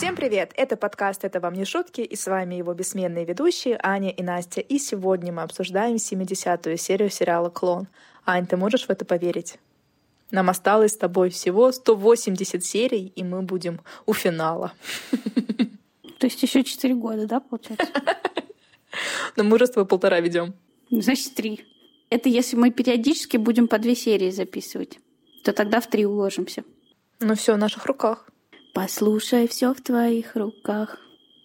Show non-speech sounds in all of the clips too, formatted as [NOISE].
Всем привет! Это подкаст «Это вам не шутки» и с вами его бессменные ведущие Аня и Настя. И сегодня мы обсуждаем 70-ю серию сериала «Клон». Ань, ты можешь в это поверить? Нам осталось с тобой всего 180 серий, и мы будем у финала. То есть еще 4 года, да, получается? [LAUGHS] Но мы уже с тобой полтора ведем. Значит, три. Это если мы периодически будем по две серии записывать, то тогда в три уложимся. Ну все в наших руках. Послушай, все в твоих руках,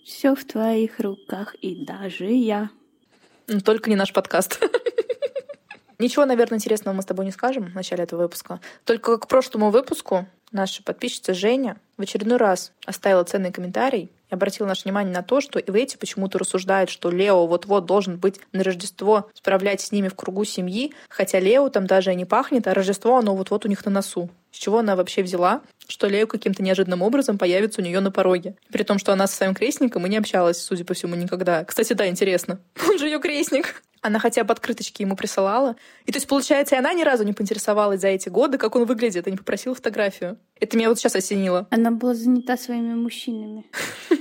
все в твоих руках, и даже я. Но только не наш подкаст. [LAUGHS] Ничего, наверное, интересного мы с тобой не скажем в начале этого выпуска. Только к прошлому выпуску наша подписчица Женя в очередной раз оставила ценный комментарий и обратила наше внимание на то, что Ивети почему-то рассуждает, что Лео вот-вот должен быть на Рождество справлять с ними в кругу семьи, хотя Лео там даже и не пахнет, а Рождество оно вот-вот у них на носу. С чего она вообще взяла, что Лео каким-то неожиданным образом появится у нее на пороге. При том, что она со своим крестником и не общалась, судя по всему, никогда. Кстати, да, интересно. [LAUGHS] Он же ее крестник. Она хотя бы открыточки ему присылала. И то есть, получается, и она ни разу не поинтересовалась за эти годы, как он выглядит, и не попросила фотографию. Это меня вот сейчас осенило. Она была занята своими мужчинами. [LAUGHS]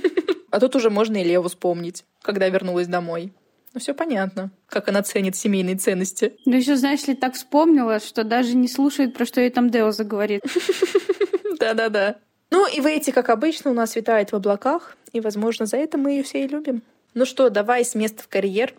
А тут уже можно и Леву вспомнить, когда вернулась домой. Ну, все понятно, как она ценит семейные ценности. Ну, еще, знаешь ли, так вспомнила, что даже не слушает, про что ей там Део заговорит. [LAUGHS] Да-да-да. Ну, и Вейти, как обычно, у нас витает в облаках, и, возможно, за это мы ее все и любим. Ну что, давай с места в карьер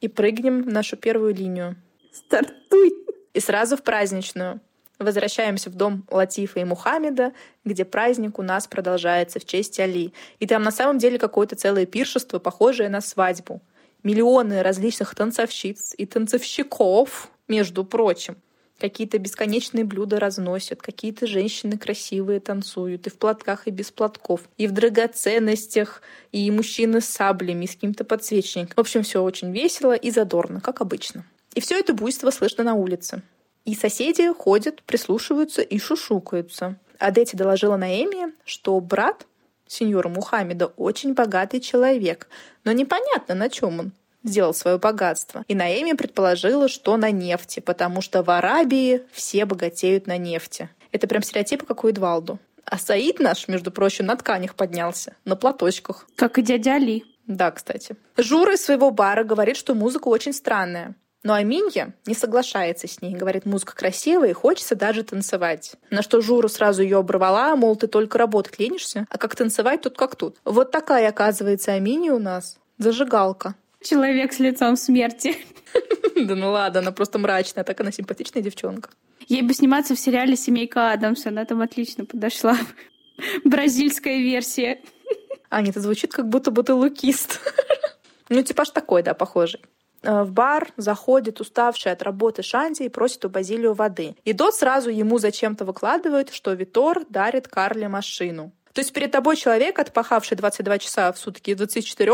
и прыгнем в нашу первую линию. Стартуй! И сразу в праздничную. Возвращаемся в дом Латифа и Мухаммеда, где праздник у нас продолжается в честь Али. И там на самом деле какое-то целое пиршество, похожее на свадьбу. Миллионы различных танцовщиц и танцовщиков, между прочим. Какие-то бесконечные блюда разносят, какие-то женщины красивые танцуют, и в платках, и без платков, и в драгоценностях, и мужчины с саблями, и с каким-то подсвечником. В общем, все очень весело и задорно, как обычно. И все это буйство слышно на улице. И соседи ходят, прислушиваются и шушукаются. Адетти доложила Наэми, что брат сеньора Мухаммеда очень богатый человек, но непонятно, на чем он сделал свое богатство. И Наэми предположила, что на нефти, потому что в Арабии все богатеют на нефти. Это прям стереотип, как у Эдвалду. А Саид наш, между прочим, на тканях поднялся, на платочках. Как и дядя Али. Да, кстати. Жура из своего бара говорит, что музыка очень странная. Но Аминья не соглашается с ней, говорит, музыка красивая и хочется даже танцевать. На что Жура сразу ее оборвала, мол, ты только работать ленишься, а как танцевать тут как тут. Вот такая, оказывается, Аминья у нас. Зажигалка. Человек с лицом смерти. [LAUGHS] Да ну ладно, она просто мрачная, так она симпатичная девчонка. Ей бы сниматься в сериале «Семейка Адамс», она там отлично подошла. [LAUGHS] Бразильская версия. Аня, это звучит, как будто бы ты лукист. [LAUGHS] Ну, типаж такой, да, похожий. Э, в бар заходит уставший от работы Шанди и просит у Базилио воды. И Дот сразу ему зачем-то выкладывает, что Витор дарит Карле машину. То есть перед тобой человек, отпахавший 22 часа в сутки 24,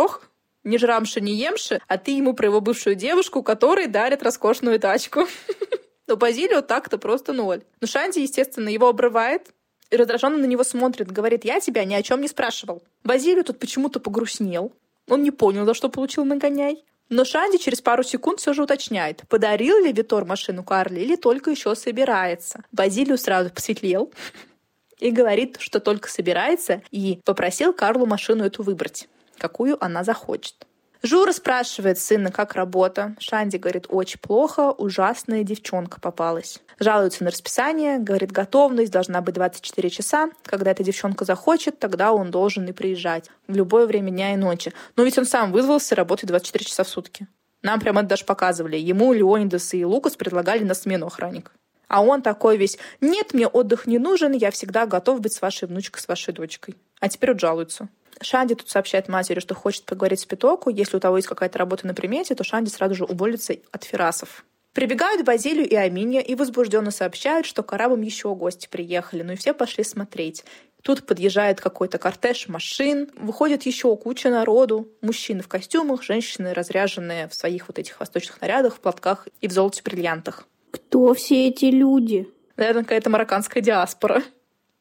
не жрамши, не емши, а ты ему про его бывшую девушку, которой дарит роскошную тачку. [LAUGHS] Но Базилио так-то просто ноль. Но Шанди, естественно, его обрывает, и раздраженно на него смотрит, говорит, я тебя ни о чем не спрашивал. Базилио тут почему-то погрустнел. Он не понял, за что получил нагоняй. Но Шанди через пару секунд все же уточняет, подарил ли Витор машину Карли или только еще собирается. Базилио сразу посветлел [LAUGHS] и говорит, что только собирается, и попросил Карлу машину эту выбрать, какую она захочет. Жура спрашивает сына, как работа. Шанди говорит, очень плохо, ужасная девчонка попалась. Жалуется на расписание, говорит, готовность должна быть 24 часа. Когда эта девчонка захочет, тогда он должен и приезжать. В любое время дня и ночи. Но ведь он сам вызвался работать 24 часа в сутки. Нам прямо это даже показывали. Ему Леонидас и Лукас предлагали на смену охранник. А он такой весь, нет, мне отдых не нужен, я всегда готов быть с вашей внучкой, с вашей дочкой. А теперь вот жалуется. Шанди тут сообщает матери, что хочет поговорить с Питоку. Если у того есть какая-то работа на примете, то Шанди сразу же уволится от Ферасов. Прибегают Базилию и Аминья и возбужденно сообщают, что к арабам еще гости приехали, ну и все пошли смотреть. Тут подъезжает какой-то кортеж машин, выходит еще куча народу. Мужчины в костюмах, женщины разряженные в своих вот этих восточных нарядах, в платках и в золоте-бриллиантах. Кто все эти люди? Наверное, какая-то марокканская диаспора.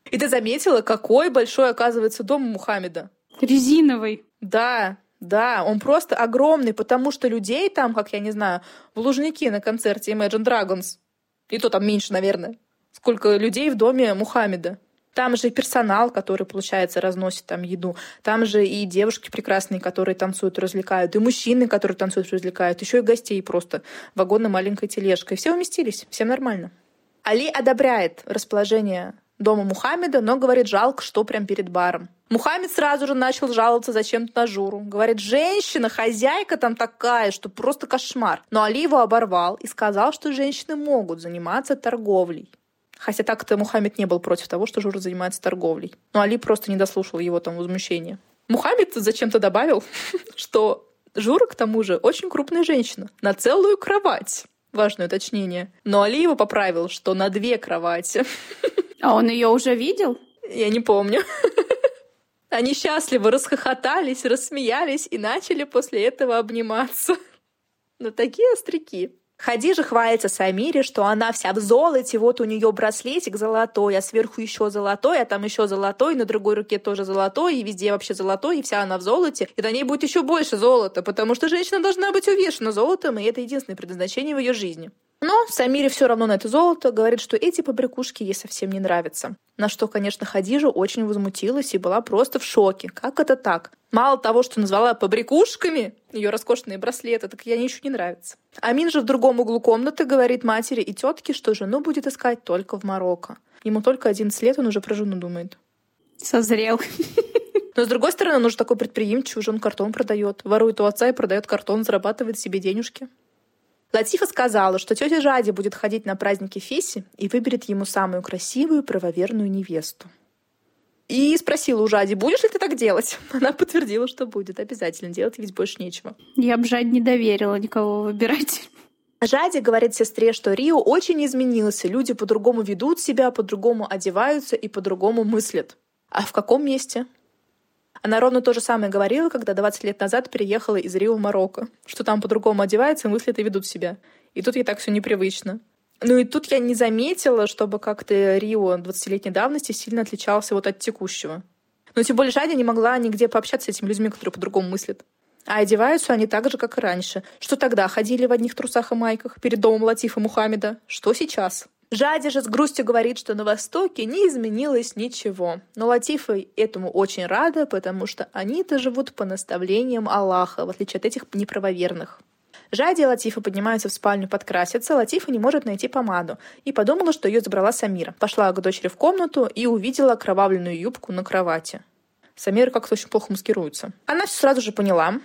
И ты заметила, какой большой оказывается дом Мухаммеда? Резиновый. Да, да, он просто огромный, потому что людей там, как я не знаю, в Лужники на концерте Imagine Dragons. И то там меньше, наверное. Сколько людей в доме Мухаммеда. Там же и персонал, который, получается, разносит там еду. Там же и девушки прекрасные, которые танцуют развлекают. И мужчины, которые танцуют развлекают. Еще и гостей просто. Вагонной маленькой тележкой. Все уместились. Всем нормально. Али одобряет расположение дома Мухаммеда, но говорит, жалко, что прям перед баром. Мухаммед сразу же начал жаловаться зачем-то на Журу. Говорит, женщина, хозяйка там такая, что просто кошмар. Но Али его оборвал и сказал, что женщины могут заниматься торговлей. Хотя так-то Мухаммед не был против того, что Жура занимается торговлей. Но Али просто не дослушал его там возмущения. Мухаммед зачем-то добавил, [LAUGHS] что Жура, к тому же, очень крупная женщина. На целую кровать. Важное уточнение. Но Али его поправил, что на две кровати. [LAUGHS] А он ее уже видел? Я не помню. [LAUGHS] Они счастливо расхохотались, рассмеялись и начали после этого обниматься. Но такие остряки. Хадижа хвалится Самире, что она вся в золоте, вот у нее браслетик золотой, а сверху еще золотой, а там еще золотой, на другой руке тоже золотой, и везде вообще золотой, и вся она в золоте. И на ней будет еще больше золота, потому что женщина должна быть увешана золотом, и это единственное предназначение в ее жизни. Но Самире все равно на это золото говорит, что эти побрякушки ей совсем не нравятся. На что, конечно, Хадижа очень возмутилась и была просто в шоке. Как это так? Мало того, что назвала побрякушками ее роскошные браслеты, так ей ничего не нравится. Амин же в другом углу комнаты говорит матери и тетке, что жену будет искать только в Марокко. Ему только 11 лет, он уже про жену думает. Созрел. Но с другой стороны, он уже такой предприимчивый, уже он картон продает. Ворует у отца и продает картон, зарабатывает себе денежки. Латифа сказала, что тетя Жади будет ходить на праздники Феси и выберет ему самую красивую правоверную невесту. И спросила у Жади, будешь ли ты так делать? [LAUGHS] Она подтвердила, что будет. Обязательно делать, ведь больше нечего. Я бы Жади не доверила никого выбирать. Жади говорит сестре, что Рио очень изменился. Люди по-другому ведут себя, по-другому одеваются и по-другому мыслят. А в каком месте? Она ровно то же самое говорила, когда 20 лет назад переехала из Рио в Марокко, что там по-другому одеваются, мыслят и ведут себя. И тут ей так все непривычно. Ну и тут я не заметила, чтобы как-то Рио 20-летней давности сильно отличался вот от текущего. Но тем более Жадя не могла нигде пообщаться с этими людьми, которые по-другому мыслят. А одеваются они так же, как и раньше. Что тогда? Ходили в одних трусах и майках перед домом Латифа Мухаммеда? Что сейчас? Жади же с грустью говорит, что на Востоке не изменилось ничего. Но Латифа этому очень рада, потому что они-то живут по наставлениям Аллаха, в отличие от этих неправоверных. Жади и Латифа поднимаются в спальню подкраситься, Латифа не может найти помаду и подумала, что ее забрала Самира. Пошла к дочери в комнату и увидела окровавленную юбку на кровати. Самира как-то очень плохо маскируется. Она все сразу же поняла,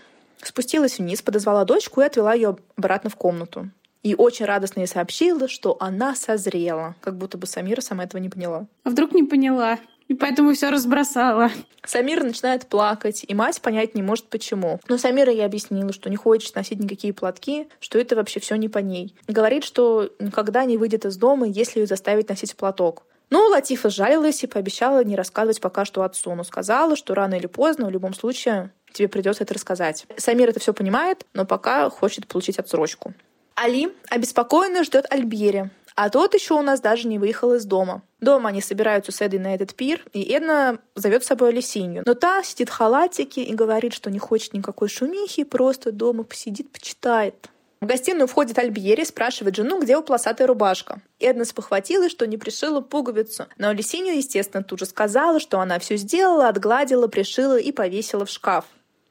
спустилась вниз, подозвала дочку и отвела ее обратно в комнату и очень радостно ей сообщила, что она созрела, как будто бы Самира сама этого не поняла. А вдруг не поняла? И поэтому все разбросала. Самира начинает плакать, и мать понять не может почему. Но Самира ей объяснила, что не хочет носить никакие платки, что это вообще все не по ней. Говорит, что никогда не выйдет из дома, если ее заставить носить платок. Ну, Латифа жалилась и пообещала не рассказывать пока что отцу, но сказала, что рано или поздно, в любом случае, тебе придется это рассказать. Самир это все понимает, но пока хочет получить отсрочку. Али обеспокоенно ждет Альбери, а тот еще у нас даже не выехал из дома. Дома они собираются с Эдой на этот пир, и Эдна зовет с собой Алисинью. Но та сидит в халатике и говорит, что не хочет никакой шумихи, просто дома посидит, почитает. В гостиную входит Альбьери, спрашивает жену, где у полосатая рубашка. Эдна спохватилась, что не пришила пуговицу. Но Алисинью, естественно, тут же сказала, что она все сделала, отгладила, пришила и повесила в шкаф.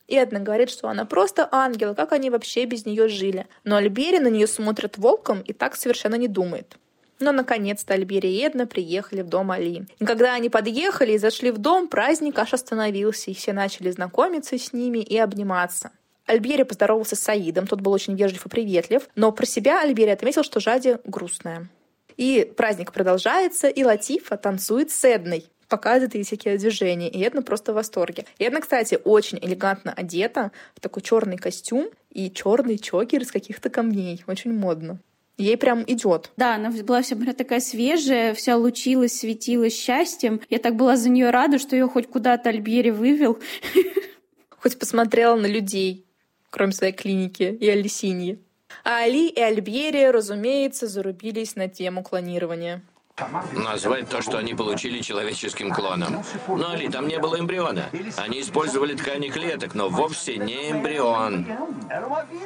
Эдна говорит, что она просто ангел, как они вообще без нее жили. Но Альбери на нее смотрит волком и так совершенно не думает. Но, наконец-то, Альбери и Эдна приехали в дом Али. И когда они подъехали и зашли в дом, праздник аж остановился, и все начали знакомиться с ними и обниматься. Альбери поздоровался с Саидом, тот был очень вежлив и приветлив, но про себя Альбери отметил, что Жади грустная. И праздник продолжается, и Латифа танцует с Эдной показывает ей всякие движения, и Эдна просто в восторге. И Эдна, кстати, очень элегантно одета в такой черный костюм и черный чокер из каких-то камней. Очень модно. Ей прям идет. Да, она была вся говоря, такая свежая, вся лучилась, светилась счастьем. Я так была за нее рада, что ее хоть куда-то Альбери вывел. [LAUGHS] Хоть посмотрела на людей, кроме своей клиники и Алисиньи. А Али и Альбери, разумеется, зарубились на тему клонирования. Назвать то, что они получили человеческим клоном. Но, Али, там не было эмбриона. Они использовали ткани клеток, но вовсе не эмбрион.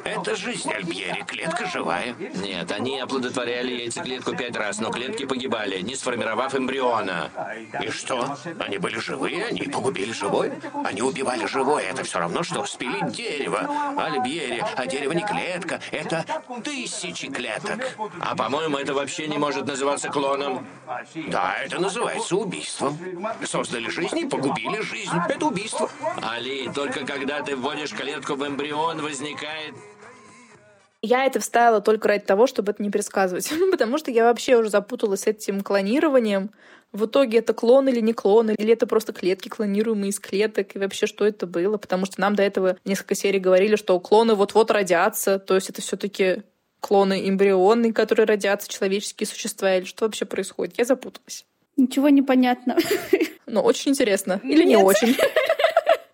Это жизнь Альбьери, клетка живая. Нет, они оплодотворяли яйцеклетку пять раз, но клетки погибали, не сформировав эмбриона. И что? Они были живые? Они погубили живое? Они убивали живое. Это все равно, что спилить дерево. Альбьери, а дерево не клетка. Это тысячи клеток. А по-моему, это вообще не может называться клоном. Да, это называется убийством. Создали жизнь и погубили жизнь. Это убийство. Али, только когда ты вводишь клетку в эмбрион, возникает я это вставила только ради того, чтобы это не пересказывать. [LAUGHS] Потому что я вообще уже запуталась с этим клонированием. В итоге это клон или не клон, или это просто клетки, клонируемые из клеток, и вообще что это было. Потому что нам до этого несколько серий говорили, что клоны вот-вот родятся, то есть это все таки клоны эмбрионы, которые родятся, человеческие существа, или что вообще происходит? Я запуталась. Ничего не понятно. Но очень интересно. Или Нет. не очень.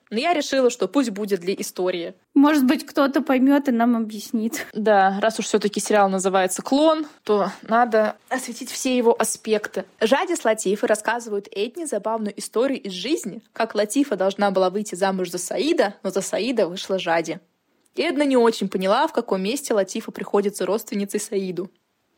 Но я решила, что пусть будет для истории. Может быть, кто-то поймет и нам объяснит. Да, раз уж все-таки сериал называется «Клон», то надо осветить все его аспекты. Жади с Латифой рассказывают Эдни забавную историю из жизни, как Латифа должна была выйти замуж за Саида, но за Саида вышла Жади. Эдна не очень поняла, в каком месте Латифа приходится родственницей Саиду.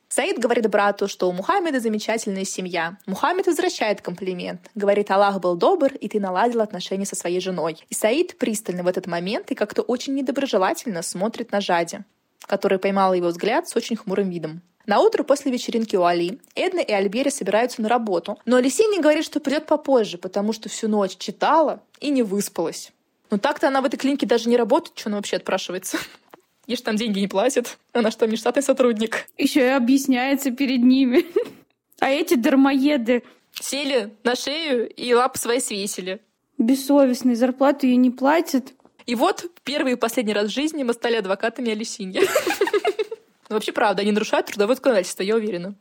Саид говорит брату, что у Мухаммеда замечательная семья. Мухаммед возвращает комплимент. Говорит, Аллах был добр, и ты наладил отношения со своей женой. И Саид пристально в этот момент и как-то очень недоброжелательно смотрит на Жади, которая поймала его взгляд с очень хмурым видом. На утро после вечеринки у Али Эдна и Альбери собираются на работу, но Алисини говорит, что придет попозже, потому что всю ночь читала и не выспалась. Но так-то она в этой клинике даже не работает, что она вообще отпрашивается. [LAUGHS] Ей же там деньги не платят. Она что, не штатный сотрудник? Еще и объясняется перед ними. [LAUGHS] А эти дармоеды... Сели на шею и лапы свои свесили. Бессовестные, зарплату ей не платят. И вот первый и последний раз в жизни мы стали адвокатами Алисинья. [LAUGHS] Ну, вообще, правда, они нарушают трудовое законодательство, я уверена.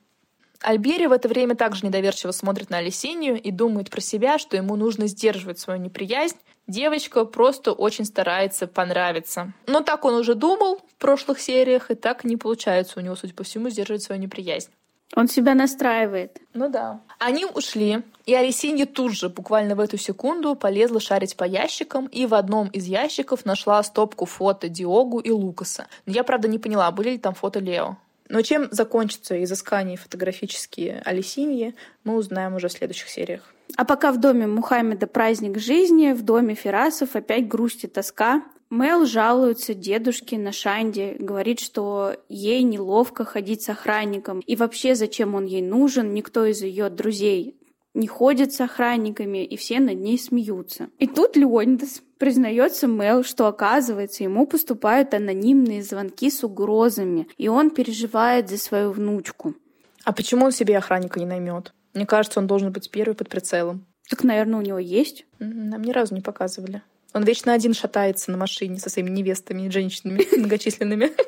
Альбери в это время также недоверчиво смотрит на Алисинью и думает про себя, что ему нужно сдерживать свою неприязнь Девочка просто очень старается понравиться. Но так он уже думал в прошлых сериях, и так не получается у него, судя по всему, сдерживать свою неприязнь. Он себя настраивает. Ну да. Они ушли, и Арисинья тут же, буквально в эту секунду, полезла шарить по ящикам, и в одном из ящиков нашла стопку фото Диогу и Лукаса. Но я, правда, не поняла, были ли там фото Лео. Но чем закончатся изыскания фотографические Алисиньи, мы узнаем уже в следующих сериях. А пока в доме Мухаммеда праздник жизни, в доме Ферасов опять грусть и тоска. Мел жалуется дедушке на Шанде, говорит, что ей неловко ходить с охранником. И вообще, зачем он ей нужен, никто из ее друзей не ходит с охранниками, и все над ней смеются. И тут Леонидас признается Мел, что оказывается ему поступают анонимные звонки с угрозами, и он переживает за свою внучку. А почему он себе охранника не наймет? Мне кажется, он должен быть первый под прицелом. Так, наверное, у него есть. Нам ни разу не показывали. Он вечно один шатается на машине со своими невестами и женщинами [LAUGHS] многочисленными. [LAUGHS]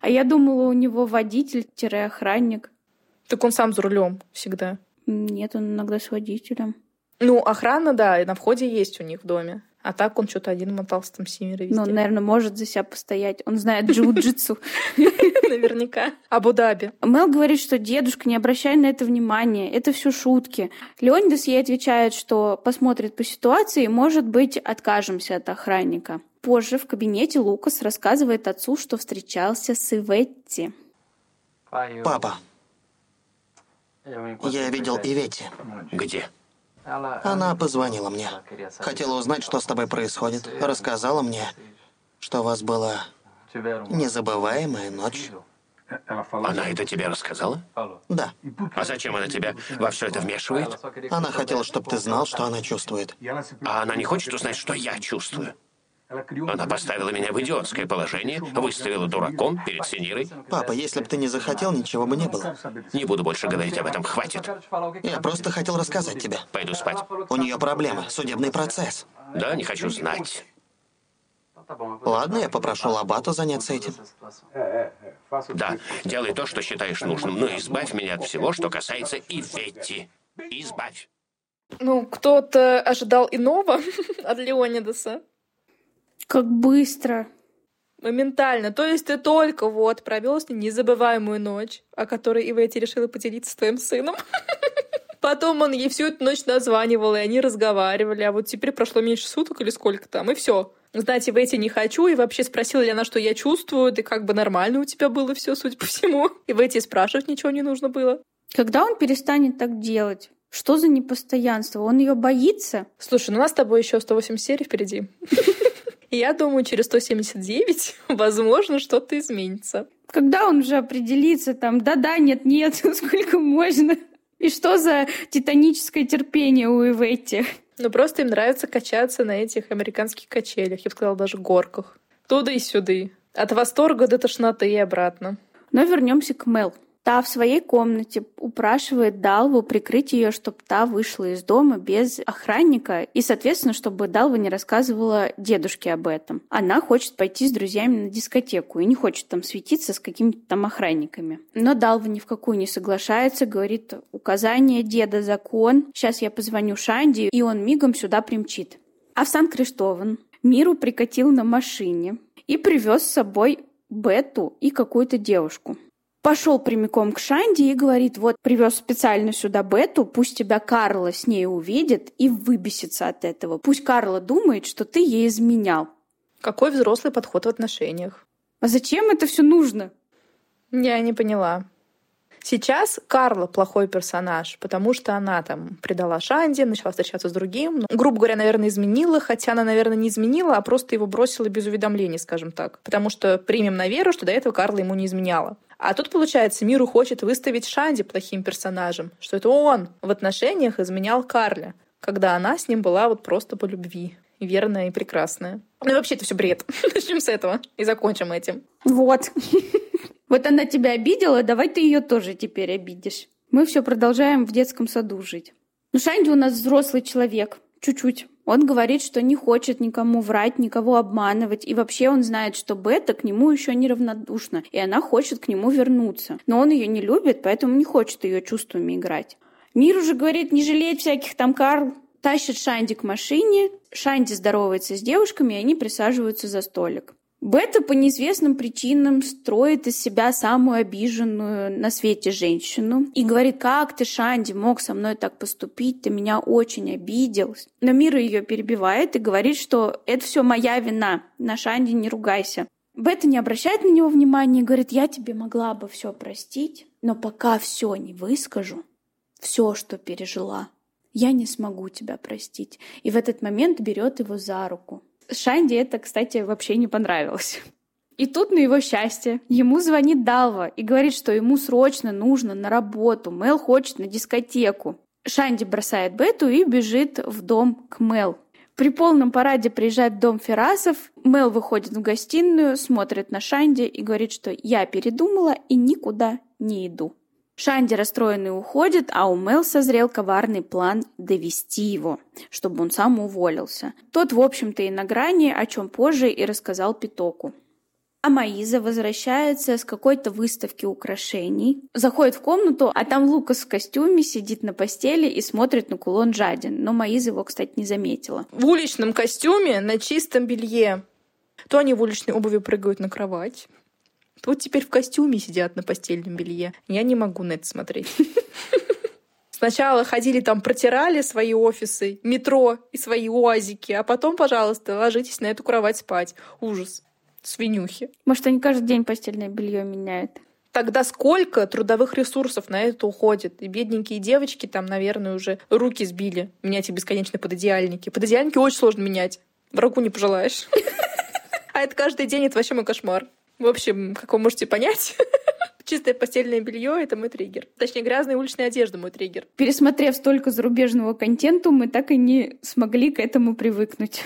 А я думала, у него водитель-охранник. Так он сам за рулем всегда. Нет, он иногда с водителем. Ну, охрана, да, и на входе есть у них в доме. А так он что-то один мотался там семеро везде. Ну, наверное, может за себя постоять. Он знает джиу-джитсу. [LAUGHS] Наверняка. Абу-Даби. Мел говорит, что дедушка, не обращай на это внимания, это все шутки. Леонидас ей отвечает, что посмотрит по ситуации, может быть, откажемся от охранника. Позже в кабинете Лукас рассказывает отцу, что встречался с Иветти. Папа, я видел Иветти. Где? Она позвонила мне. Хотела узнать, что с тобой происходит. Рассказала мне, что у вас была незабываемая ночь. Она это тебе рассказала? Да. А зачем она тебя во все это вмешивает? Она хотела, чтобы ты знал, что она чувствует. А она не хочет узнать, что я чувствую? Она поставила меня в идиотское положение, выставила дураком перед Синирой. Папа, если бы ты не захотел, ничего бы не было. Не буду больше говорить об этом, хватит. Я просто хотел рассказать тебе. Пойду спать. У нее проблемы, судебный процесс. Да, не хочу знать. Ладно, я попрошу Лабату заняться этим. Да, делай то, что считаешь нужным, но избавь меня от всего, что касается Иветти. Избавь. Ну, кто-то ожидал иного [LAUGHS] от Леонидаса. Как быстро. Моментально. То есть ты только вот провел с ней незабываемую ночь, о которой Иветти решила поделиться с твоим сыном. [LAUGHS] Потом он ей всю эту ночь названивал, и они разговаривали. А вот теперь прошло меньше суток или сколько там, и все. Знаете, в эти не хочу, и вообще спросила ли она, что я чувствую, да как бы нормально у тебя было все, судя по всему. И в эти спрашивать ничего не нужно было. Когда он перестанет так делать? Что за непостоянство? Он ее боится? Слушай, ну у нас с тобой еще 108 серий впереди. [LAUGHS] Я думаю, через 179, [LAUGHS] возможно, что-то изменится. Когда он уже определится, там, да-да, нет-нет, [LAUGHS] сколько можно? И что за титаническое терпение у Иветти? Ну, просто им нравится качаться на этих американских качелях, я бы сказала, даже горках. Туда и сюда. От восторга до тошноты и обратно. Но вернемся к Мел. Та в своей комнате упрашивает Далву прикрыть ее, чтобы та вышла из дома без охранника, и, соответственно, чтобы Далва не рассказывала дедушке об этом. Она хочет пойти с друзьями на дискотеку и не хочет там светиться с какими-то там охранниками. Но Далва ни в какую не соглашается, говорит, указание деда закон, сейчас я позвоню Шанди, и он мигом сюда примчит. А в Сан-Криштован Миру прикатил на машине и привез с собой Бету и какую-то девушку пошел прямиком к Шанди и говорит, вот привез специально сюда Бету, пусть тебя Карла с ней увидит и выбесится от этого. Пусть Карла думает, что ты ей изменял. Какой взрослый подход в отношениях? А зачем это все нужно? Я не поняла. Сейчас Карла плохой персонаж, потому что она там предала Шанди, начала встречаться с другим. Ну, грубо говоря, наверное, изменила, хотя она, наверное, не изменила, а просто его бросила без уведомления, скажем так. Потому что примем на веру, что до этого Карла ему не изменяла. А тут, получается, Миру хочет выставить Шанди плохим персонажем, что это он в отношениях изменял Карле, когда она с ним была вот просто по любви. Верная и прекрасная. Ну и вообще это все бред. [LAUGHS] Начнем с этого и закончим этим. Вот. [LAUGHS] Вот она тебя обидела, давай ты ее тоже теперь обидишь. Мы все продолжаем в детском саду жить. Ну, Шанди у нас взрослый человек. Чуть-чуть. Он говорит, что не хочет никому врать, никого обманывать, и вообще он знает, что Бета к нему еще неравнодушна, и она хочет к нему вернуться. Но он ее не любит, поэтому не хочет ее чувствами играть. Мир уже говорит не жалеть всяких там Карл, тащит Шанди к машине, Шанди здоровается с девушками, и они присаживаются за столик. Бета по неизвестным причинам строит из себя самую обиженную на свете женщину и говорит, как ты, Шанди, мог со мной так поступить, ты меня очень обидел. Но Мира ее перебивает и говорит, что это все моя вина, на Шанди не ругайся. Бета не обращает на него внимания и говорит, я тебе могла бы все простить, но пока все не выскажу, все, что пережила, я не смогу тебя простить. И в этот момент берет его за руку. Шанди это, кстати, вообще не понравилось. И тут, на его счастье, ему звонит Далва и говорит, что ему срочно нужно на работу. Мел хочет на дискотеку. Шанди бросает Бету и бежит в дом к Мел. При полном параде приезжает в дом Ферасов. Мел выходит в гостиную, смотрит на Шанди и говорит, что я передумала и никуда не иду. Шанди расстроенный уходит, а у Мел созрел коварный план довести его, чтобы он сам уволился. Тот, в общем-то, и на грани, о чем позже и рассказал Питоку. А Маиза возвращается с какой-то выставки украшений, заходит в комнату, а там Лукас в костюме сидит на постели и смотрит на кулон Жадин, но Маиза его, кстати, не заметила. В уличном костюме на чистом белье. То они в уличной обуви прыгают на кровать, вот теперь в костюме сидят на постельном белье. Я не могу на это смотреть. [LAUGHS] Сначала ходили там, протирали свои офисы, метро и свои уазики, а потом, пожалуйста, ложитесь на эту кровать спать. Ужас. Свинюхи. Может, они каждый день постельное белье меняют? Тогда сколько трудовых ресурсов на это уходит? И бедненькие девочки там, наверное, уже руки сбили менять их бесконечно под идеальники. Под идеальники очень сложно менять. Врагу не пожелаешь. [LAUGHS] А это каждый день, это вообще мой кошмар. В общем, как вы можете понять, [LAUGHS] чистое постельное белье — это мой триггер. Точнее, грязная уличная одежда — мой триггер. Пересмотрев столько зарубежного контента, мы так и не смогли к этому привыкнуть.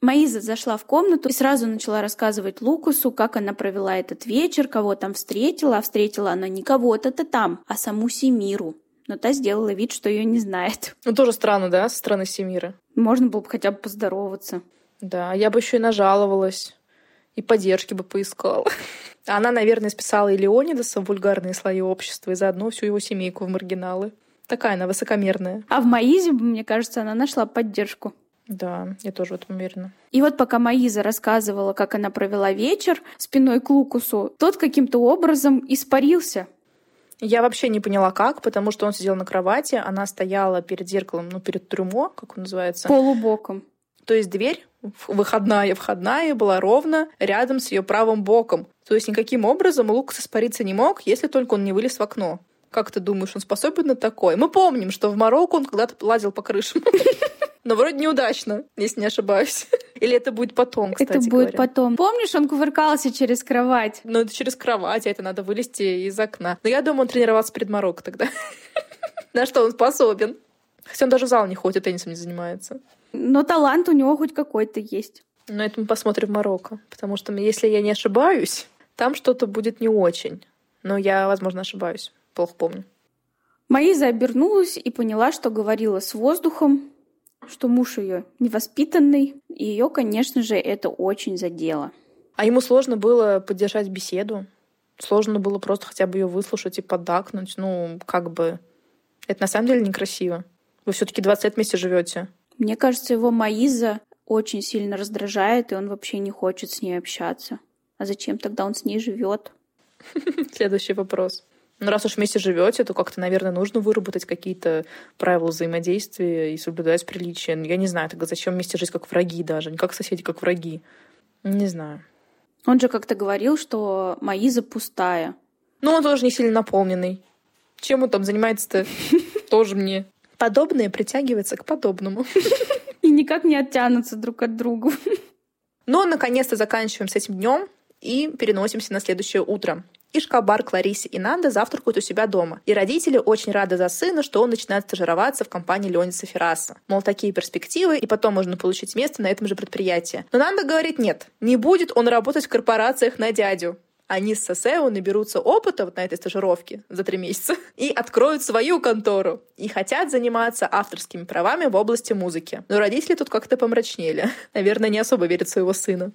Маиза зашла в комнату и сразу начала рассказывать Лукасу, как она провела этот вечер, кого там встретила, а встретила она не кого-то-то там, а саму Семиру. Но та сделала вид, что ее не знает. Ну, тоже странно, да, со стороны Семиры? Можно было бы хотя бы поздороваться. Да, я бы еще и нажаловалась и поддержки бы поискала. Она, наверное, списала и Леонидаса в вульгарные слои общества, и заодно всю его семейку в маргиналы. Такая она высокомерная. А в Маизе, мне кажется, она нашла поддержку. Да, я тоже в этом уверена. И вот пока Маиза рассказывала, как она провела вечер спиной к Лукусу, тот каким-то образом испарился. Я вообще не поняла, как, потому что он сидел на кровати, она стояла перед зеркалом, ну, перед трюмо, как он называется. Полубоком. То есть дверь выходная, входная была ровно рядом с ее правым боком. То есть никаким образом Лукас испариться не мог, если только он не вылез в окно. Как ты думаешь, он способен на такое? Мы помним, что в Марокко он когда-то лазил по крышам. [LAUGHS] Но вроде неудачно, если не ошибаюсь. [LAUGHS] Или это будет потом, кстати Это будет говоря. потом. Помнишь, он кувыркался через кровать? Ну, это через кровать, а это надо вылезти из окна. Но я думаю, он тренировался перед Марокко тогда. [LAUGHS] На что он способен. Хотя он даже в зал не ходит, теннисом не занимается. Но талант у него хоть какой-то есть. Но это мы посмотрим в Марокко. Потому что, если я не ошибаюсь, там что-то будет не очень. Но я, возможно, ошибаюсь. Плохо помню. Маиза обернулась и поняла, что говорила с воздухом, что муж ее невоспитанный, и ее, конечно же, это очень задело. А ему сложно было поддержать беседу. Сложно было просто хотя бы ее выслушать и поддакнуть. Ну, как бы... Это на самом деле некрасиво. Вы все-таки 20 лет вместе живете. Мне кажется, его Маиза очень сильно раздражает, и он вообще не хочет с ней общаться. А зачем тогда он с ней живет? [LAUGHS] Следующий вопрос. Ну, раз уж вместе живете, то как-то, наверное, нужно выработать какие-то правила взаимодействия и соблюдать приличия. Я не знаю, тогда зачем вместе жить как враги даже, не как соседи, как враги. Не знаю. Он же как-то говорил, что Маиза пустая. Ну, он тоже не сильно наполненный. Чем он там занимается-то? [LAUGHS] Тоже мне. Подобное притягивается к подобному. И никак не оттянутся друг от друга. Но, наконец-то, заканчиваем с этим днем и переносимся на следующее утро. Ишкабар, Кларисе и Нанда завтракают у себя дома. И родители очень рады за сына, что он начинает стажироваться в компании Леониса Ферраса. Мол, такие перспективы, и потом можно получить место на этом же предприятии. Но Нанда говорит, нет, не будет он работать в корпорациях на дядю. Они с Сосео наберутся опыта вот на этой стажировке за три месяца [LAUGHS] и откроют свою контору. И хотят заниматься авторскими правами в области музыки. Но родители тут как-то помрачнели. [LAUGHS] Наверное, не особо верят своего сына.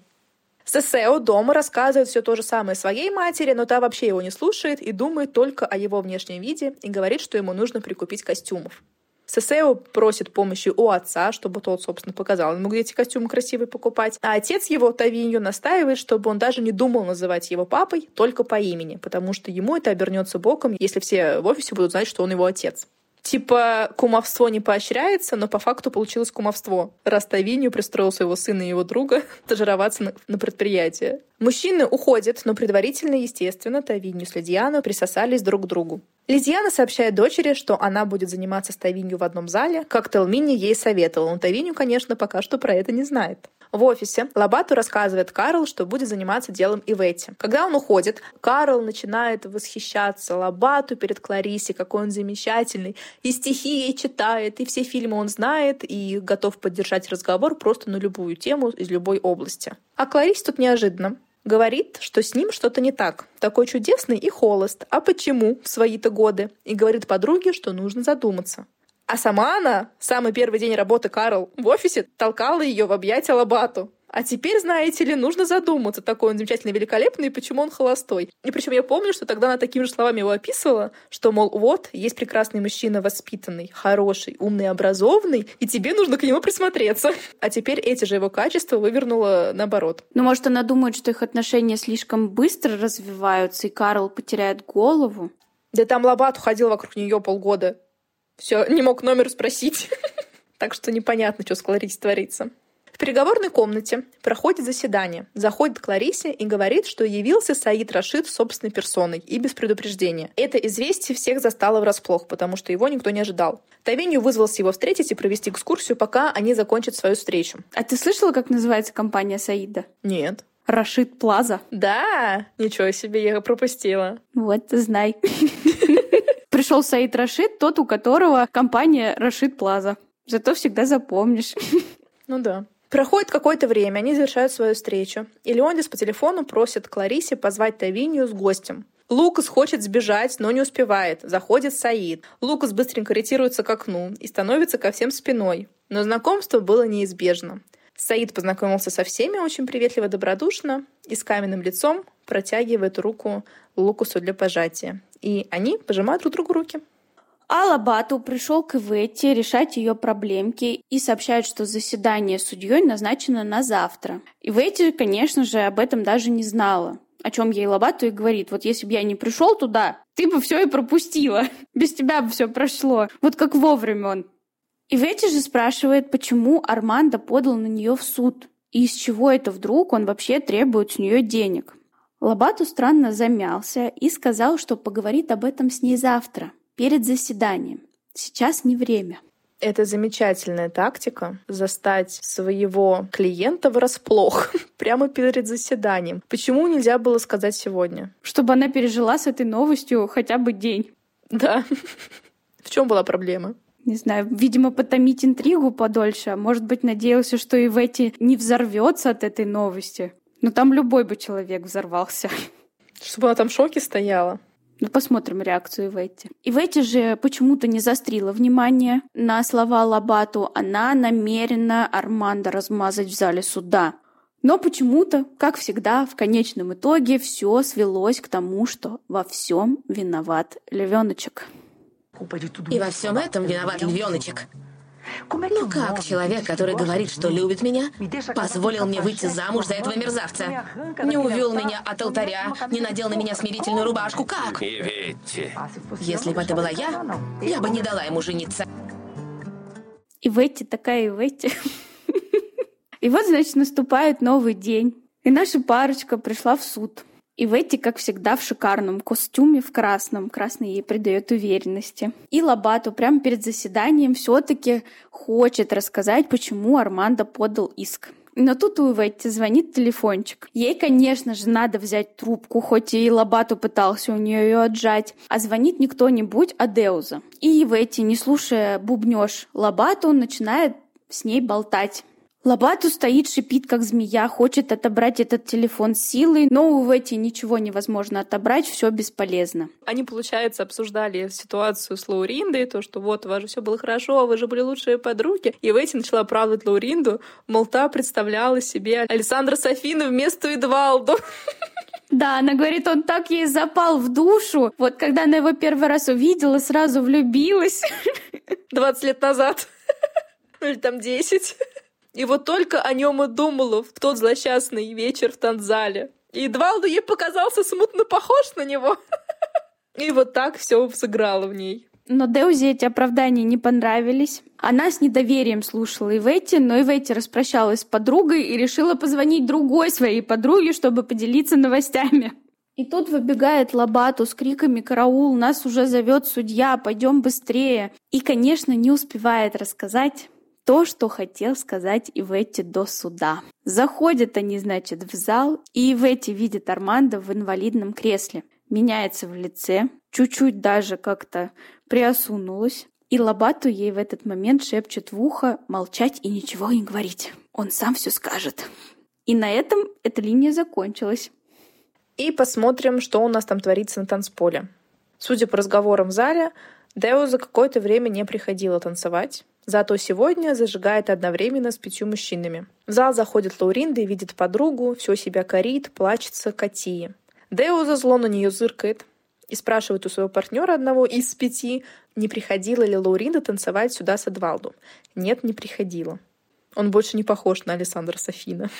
Сесео дома рассказывает все то же самое своей матери, но та вообще его не слушает и думает только о его внешнем виде и говорит, что ему нужно прикупить костюмов. Сесео просит помощи у отца, чтобы тот, собственно, показал ему, где эти костюмы красивые покупать. А отец его, Тавинью, настаивает, чтобы он даже не думал называть его папой только по имени, потому что ему это обернется боком, если все в офисе будут знать, что он его отец. Типа, кумовство не поощряется, но по факту получилось кумовство. Раз Тавинью пристроил своего сына и его друга [LAUGHS] стажироваться на, на предприятие. Мужчины уходят, но предварительно, естественно, Тавинью с Лидианой присосались друг к другу. Лидиана сообщает дочери, что она будет заниматься с Тавинью в одном зале, как Телмини ей советовал, но Тавинью, конечно, пока что про это не знает. В офисе Лабату рассказывает Карл, что будет заниматься делом Ивети. Когда он уходит, Карл начинает восхищаться Лабату перед Кларисе, какой он замечательный, и стихи ей читает, и все фильмы он знает, и готов поддержать разговор просто на любую тему из любой области. А Кларисе тут неожиданно. Говорит, что с ним что-то не так. Такой чудесный и холост. А почему в свои-то годы? И говорит подруге, что нужно задуматься. А сама она, самый первый день работы Карл в офисе, толкала ее в объятия Лобату. А теперь, знаете ли, нужно задуматься, такой он замечательный, великолепный, и почему он холостой. И причем я помню, что тогда она такими же словами его описывала, что, мол, вот, есть прекрасный мужчина, воспитанный, хороший, умный, образованный, и тебе нужно к нему присмотреться. А теперь эти же его качества вывернула наоборот. Ну, может, она думает, что их отношения слишком быстро развиваются, и Карл потеряет голову? Да там Лобат ходил вокруг нее полгода. Все, не мог номер спросить. [LAUGHS] Так что непонятно, что с Кларисе творится. В переговорной комнате проходит заседание. Заходит к Ларисе и говорит, что явился Саид Рашид собственной персоной и без предупреждения. Это известие всех застало врасплох, потому что его никто не ожидал. Тавинью вызвался его встретить и провести экскурсию, пока они закончат свою встречу. А ты слышала, как называется компания Саида? Нет. Рашид Плаза. Да, ничего себе, я пропустила. Вот, знай. [LAUGHS] Пришел Саид Рашид, тот, у которого компания Рашид Плаза. Зато всегда запомнишь. [LAUGHS] Ну да. Проходит какое-то время, они завершают свою встречу, и Леондис по телефону просит Кларисе позвать Тавинию с гостем. Лукас хочет сбежать, но не успевает. Заходит Саид. Лукас быстренько ретируется к окну и становится ко всем спиной. Но знакомство было неизбежно. Саид познакомился со всеми очень приветливо добродушно и с каменным лицом протягивает руку Лукасу для пожатия. И они пожимают друг другу руки. Алла Бату пришел к Иветте решать ее проблемки и сообщает, что заседание судьей назначено на завтра. Иветте, конечно же, об этом даже не знала. О чем ей Лобату и говорит, вот если бы я не пришел туда, ты бы все и пропустила. [LAUGHS] Без тебя бы все прошло. Вот как вовремя он. И Ветти же спрашивает, почему Армандо подал на нее в суд. И из чего это вдруг он вообще требует с нее денег. Лобату странно замялся и сказал, что поговорит об этом с ней завтра, перед заседанием. Сейчас не время. Это замечательная тактика — застать своего клиента врасплох [LAUGHS] прямо перед заседанием. Почему нельзя было сказать сегодня? Чтобы она пережила с этой новостью хотя бы день. Да. [LAUGHS] В чем была проблема? Не знаю, видимо, потомить интригу подольше. Может быть, надеялся, что и в эти не взорвется от этой новости. Но там любой бы человек взорвался. Чтобы она там в шоке стояла. Ну, посмотрим реакцию Иветти. Иветти же почему-то не застрила внимание на слова Лабату. Она намерена Армандо размазать в зале суда. Но почему-то, как всегда, в конечном итоге все свелось к тому, что во всем виноват львеночек. И во всем этом виноват львеночек. Ну как человек, который говорит, что любит меня, позволил мне выйти замуж за этого мерзавца? Не увел меня от алтаря, не надел на меня смирительную рубашку. Как? И ведь... Если бы это была я, я бы не дала ему жениться. И в эти такая и в эти. [LAUGHS] И вот, значит, наступает новый день. И наша парочка пришла в суд. И Ветти, как всегда, в шикарном костюме в красном. Красный ей придает уверенности. И Лобату прямо перед заседанием все-таки хочет рассказать, почему Армандо подал иск. Но тут у Ветти звонит телефончик. Ей, конечно же, надо взять трубку, хоть и Лобату пытался у нее ее отжать. А звонит не кто-нибудь, а Деуза. И Ветти, не слушая бубнеж Лобату, начинает с ней болтать. Лобату стоит, шипит, как змея, хочет отобрать этот телефон силой, но у Ветти ничего невозможно отобрать, все бесполезно. Они, получается, обсуждали ситуацию с Лауриндой, то, что вот, у вас же все было хорошо, вы же были лучшие подруги. И Ветти начала оправдывать Лауринду, мол, та представляла себе Александра Софина вместо Эдвалду. Да, она говорит, он так ей запал в душу. Вот когда она его первый раз увидела, сразу влюбилась. 20 лет назад. Или там 10. И вот только о нем и думала в тот злосчастный вечер в Танзале. И Двалду ей показался смутно похож на него. [LAUGHS] И вот так все сыграло в ней. Но Деузе эти оправдания не понравились. Она с недоверием слушала Иветти, но Иветти распрощалась с подругой и решила позвонить другой своей подруге, чтобы поделиться новостями. И тут выбегает Лабату с криками «Караул! Нас уже зовет судья! Пойдем быстрее!» И, конечно, не успевает рассказать, то, что хотел сказать Иветти до суда. Заходят они, значит, в зал, и Иветти видит Армандо в инвалидном кресле. Меняется в лице, чуть-чуть даже как-то приосунулась. И Лобату ей в этот момент шепчет в ухо молчать и ничего не говорить. Он сам все скажет. И на этом эта линия закончилась. И посмотрим, что у нас там творится на танцполе. Судя по разговорам в зале, Део за какое-то время не приходила танцевать. Зато сегодня зажигает одновременно с пятью мужчинами. В зал заходит Лауринда и видит подругу, все себя корит, плачется Катии. Део за зло на нее зыркает и спрашивает у своего партнера одного из пяти, не приходила ли Лауринда танцевать сюда с Эдвалду. Нет, не приходила. Он больше не похож на Александра Софина.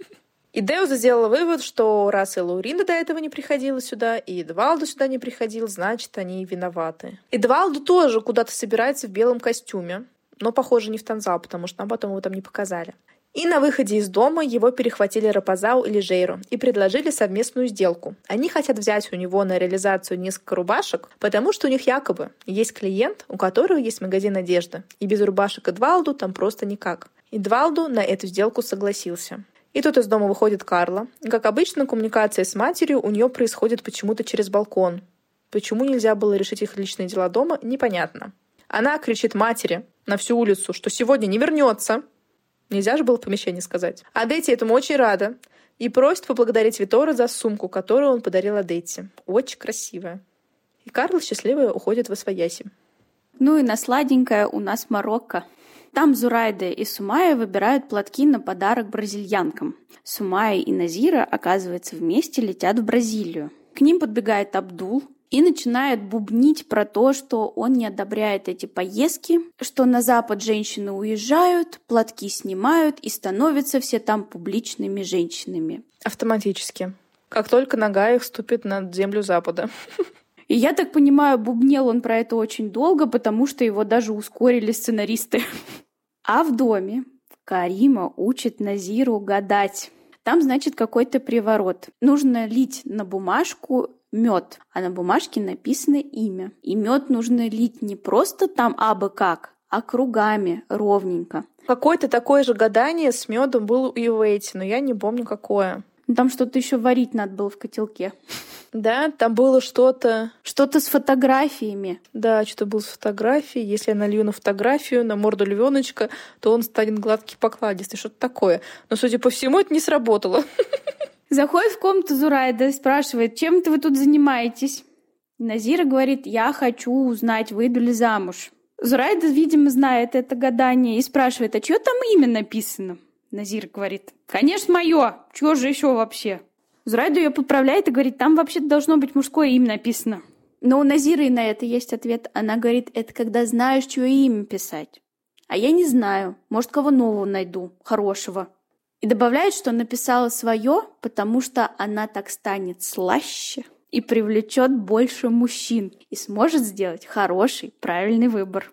[LAUGHS] И Деуза сделала вывод, что раз и Лауринда до этого не приходила сюда, и Эдвалду сюда не приходил, значит, они виноваты. Эдвалду тоже куда-то собирается в белом костюме но, похоже, не в Танзал, потому что нам потом его там не показали. И на выходе из дома его перехватили Рапазау или Жейру и предложили совместную сделку. Они хотят взять у него на реализацию несколько рубашек, потому что у них якобы есть клиент, у которого есть магазин одежды, и без рубашек Эдвалду там просто никак. Эдвалду на эту сделку согласился. И тут из дома выходит Карла. И, как обычно, коммуникация с матерью у нее происходит почему-то через балкон. Почему нельзя было решить их личные дела дома, непонятно. Она кричит матери на всю улицу, что сегодня не вернется. Нельзя же было в помещении сказать. Адетти этому очень рада и просит поблагодарить Витора за сумку, которую он подарил Адетти. Очень красивая. И Карл счастливая уходит в Освояси. Ну и на сладенькое у нас Марокко. Там Зурайда и Сумая выбирают платки на подарок бразильянкам. Сумая и Назира, оказывается, вместе летят в Бразилию. К ним подбегает Абдул, и начинает бубнить про то, что он не одобряет эти поездки, что на Запад женщины уезжают, платки снимают и становятся все там публичными женщинами. Автоматически. Как только нога их ступит на землю Запада. И я так понимаю, бубнел он про это очень долго, потому что его даже ускорили сценаристы. А в доме Карима учит Назиру гадать. Там, значит, какой-то приворот. Нужно лить на бумажку мед, а на бумажке написано имя. И мед нужно лить не просто там абы как, а кругами, ровненько. Какое-то такое же гадание с медом было и у Эйти, но я не помню какое. Ну, там что-то еще варить надо было в котелке. Да, там было что-то... Что-то с фотографиями. Да, что-то было с фотографией. Если я налью на фотографию, на морду львеночка, то он станет гладкий покладистый, что-то такое. Но, судя по всему, это не сработало. [LAUGHS] Заходит в комнату Зурайда спрашивает, чем это вы тут занимаетесь? Назира говорит, я хочу узнать, выйду ли замуж. Зурайда, видимо, знает это гадание и спрашивает, а что там имя написано? Назир говорит, конечно, мое, чего же еще вообще? Зурайда ее поправляет и говорит, там вообще должно быть мужское имя написано. Но у Назиры на это есть ответ. Она говорит, это когда знаешь, чье имя писать. А я не знаю, может, кого нового найду, хорошего. И добавляет, что написала свое, потому что она так станет слаще и привлечет больше мужчин и сможет сделать хороший, правильный выбор.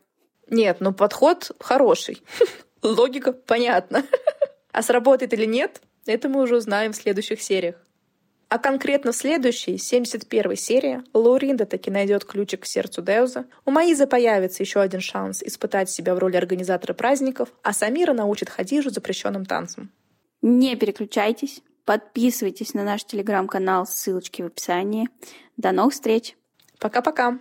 Нет, ну подход хороший. [LAUGHS] Логика понятна. А сработает или нет, это мы уже узнаем в следующих сериях. А конкретно в следующей, 71 серии, Лауринда таки найдет ключик к сердцу Деуза, у Маизы появится еще один шанс испытать себя в роли организатора праздников, а Самира научит Хадижу запрещенным танцам. Не переключайтесь, подписывайтесь на наш телеграм-канал, ссылочки в описании. До новых встреч! Пока-пока!